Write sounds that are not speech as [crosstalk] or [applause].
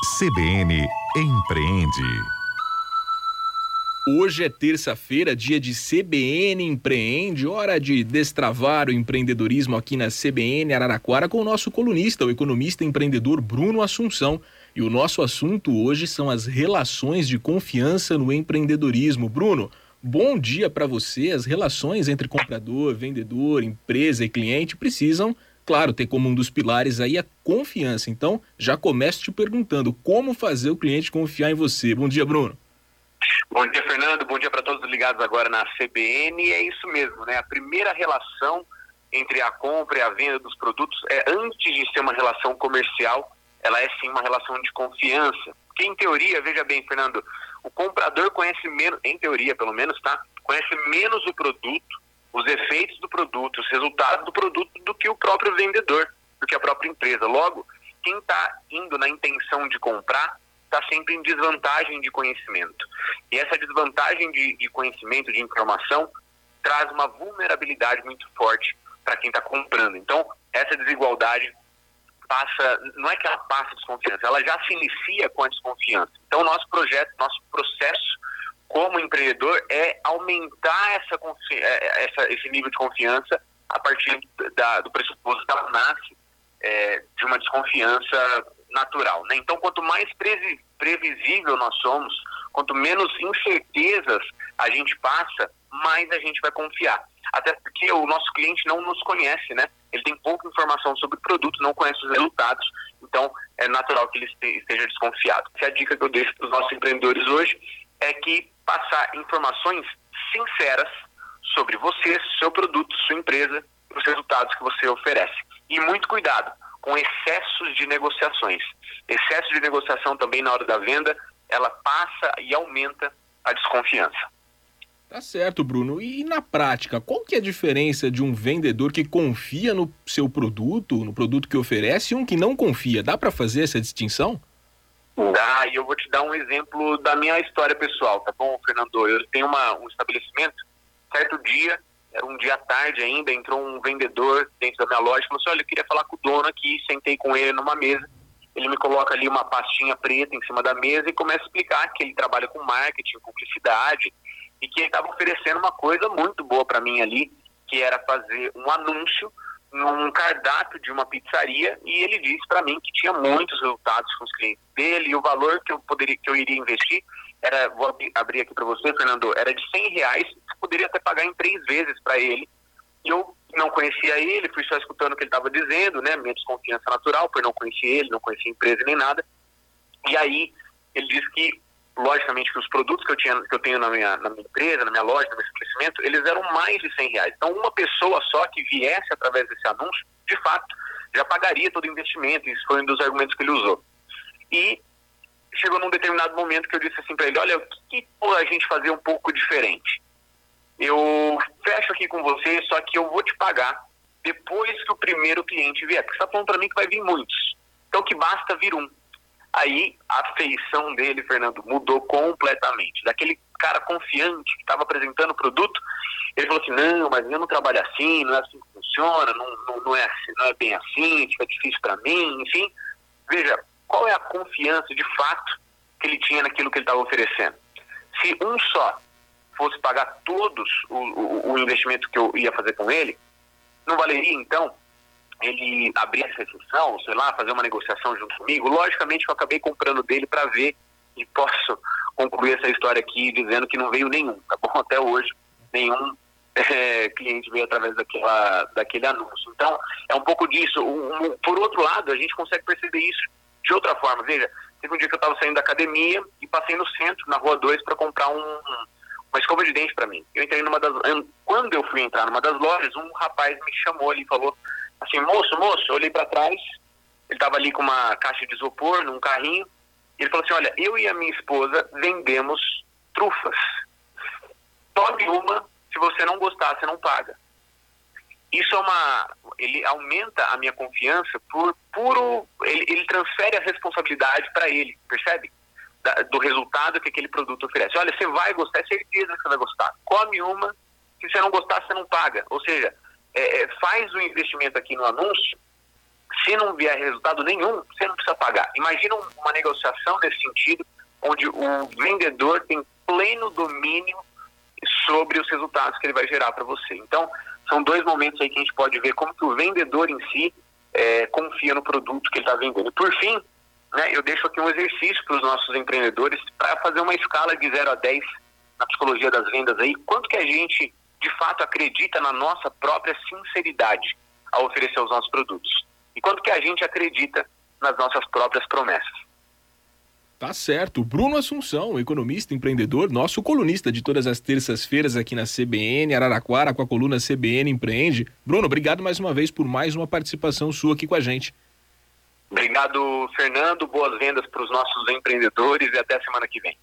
CBN Empreende. Hoje é terça-feira, dia de CBN Empreende, hora de destravar o empreendedorismo aqui na CBN Araraquara com o nosso colunista, o economista empreendedor Bruno Assunção. E o nosso assunto hoje são as relações de confiança no empreendedorismo. Bruno, bom dia para você. As relações entre comprador, vendedor, empresa e cliente precisam claro, tem como um dos pilares aí a confiança. Então, já começo te perguntando como fazer o cliente confiar em você. Bom dia, Bruno. Bom dia, Fernando. Bom dia para todos ligados agora na CBN. É isso mesmo, né? A primeira relação entre a compra e a venda dos produtos é antes de ser uma relação comercial, ela é sim uma relação de confiança. Porque em teoria, veja bem, Fernando, o comprador conhece menos, em teoria pelo menos, tá? Conhece menos o produto os efeitos do produto, os resultados do produto do que o próprio vendedor, do que a própria empresa. Logo, quem está indo na intenção de comprar está sempre em desvantagem de conhecimento. E essa desvantagem de, de conhecimento, de informação, traz uma vulnerabilidade muito forte para quem está comprando. Então, essa desigualdade passa, não é que ela passa desconfiança, ela já se inicia com a desconfiança. Então, nosso projeto, nosso processo como empreendedor é aumentar essa, é, essa, esse nível de confiança a partir da, do pressuposto que ela nasce é, de uma desconfiança natural. Né? Então, quanto mais previsível nós somos, quanto menos incertezas a gente passa, mais a gente vai confiar. Até porque o nosso cliente não nos conhece, né? Ele tem pouca informação sobre o produto, não conhece os resultados, então é natural que ele esteja desconfiado. Essa é a dica que eu deixo para os nossos empreendedores hoje, é que passar informações sinceras sobre você, seu produto, sua empresa, os resultados que você oferece. E muito cuidado com excessos de negociações. Excesso de negociação também na hora da venda, ela passa e aumenta a desconfiança. Tá certo, Bruno. E na prática, qual que é a diferença de um vendedor que confia no seu produto, no produto que oferece, e um que não confia? Dá para fazer essa distinção? Dá, e eu vou te dar um exemplo da minha história pessoal, tá bom, Fernando? Eu tenho uma, um estabelecimento, certo dia, era um dia tarde ainda, entrou um vendedor dentro da minha loja e falou assim, olha, eu queria falar com o dono aqui, sentei com ele numa mesa, ele me coloca ali uma pastinha preta em cima da mesa e começa a explicar que ele trabalha com marketing, publicidade, e que ele estava oferecendo uma coisa muito boa para mim ali, que era fazer um anúncio num cardápio de uma pizzaria e ele disse para mim que tinha muitos resultados com os clientes dele e o valor que eu poderia que eu iria investir era vou abrir aqui para você Fernando era de 100 reais poderia até pagar em três vezes para ele. E eu não conhecia ele fui só escutando o que ele estava dizendo né minha desconfiança natural por não conhecer ele não conhecer a empresa nem nada. E aí ele disse que logicamente que os produtos que eu, tinha, que eu tenho na minha, na minha empresa, na minha loja, no meu eles eram mais de 100 reais. Então, uma pessoa só que viesse através desse anúncio, de fato, já pagaria todo o investimento. Isso foi um dos argumentos que ele usou. E chegou num determinado momento que eu disse assim para ele: Olha, o que, que a gente fazer um pouco diferente? Eu fecho aqui com você, só que eu vou te pagar depois que o primeiro cliente vier. Porque você está falando para mim que vai vir muitos. Então, que basta vir um. Aí a feição dele, Fernando, mudou completamente. Daquele cara confiante que estava apresentando o produto, ele falou assim, não, mas eu não trabalho assim, não é assim que funciona, não, não, não é, assim, não é bem assim, fica difícil para mim, enfim. Veja, qual é a confiança de fato que ele tinha naquilo que ele estava oferecendo? Se um só fosse pagar todos o, o, o investimento que eu ia fazer com ele, não valeria então ele abrir essa exceção, sei lá, fazer uma negociação junto comigo, logicamente eu acabei comprando dele para ver e posso concluir essa história aqui dizendo que não veio nenhum, tá bom? [laughs] Até hoje, nenhum é, cliente veio através daquela, daquele anúncio. Então, é um pouco disso. Um, um, por outro lado, a gente consegue perceber isso de outra forma. Veja, teve um dia que eu estava saindo da academia e passei no centro, na Rua 2, para comprar um, uma escova de dente para mim. Eu entrei numa das. Quando eu fui entrar numa das lojas, um rapaz me chamou ali e falou assim, moço, moço, eu olhei para trás, ele estava ali com uma caixa de isopor num carrinho, ele falou assim, olha, eu e a minha esposa vendemos trufas. Tome uma, se você não gostar, você não paga. Isso é uma. Ele aumenta a minha confiança por puro. Ele, ele transfere a responsabilidade para ele, percebe? Da, do resultado que aquele produto oferece. Olha, você vai gostar, é certeza que você vai gostar. Come uma, se você não gostar, você não paga. Ou seja, é, é, faz o investimento aqui no anúncio Se não vier resultado nenhum, você não precisa pagar. Imagina uma negociação nesse sentido, onde o vendedor tem pleno domínio sobre os resultados que ele vai gerar para você. Então, são dois momentos aí que a gente pode ver como que o vendedor em si é, confia no produto que ele está vendendo. Por fim, né, eu deixo aqui um exercício para os nossos empreendedores para fazer uma escala de 0 a 10 na psicologia das vendas aí, quanto que a gente de fato acredita na nossa própria sinceridade ao oferecer os nossos produtos e quanto que a gente acredita nas nossas próprias promessas. Tá certo. Bruno Assunção, economista, empreendedor, nosso colunista de todas as terças-feiras aqui na CBN Araraquara com a coluna CBN Empreende. Bruno, obrigado mais uma vez por mais uma participação sua aqui com a gente. Obrigado, Fernando. Boas vendas para os nossos empreendedores e até a semana que vem.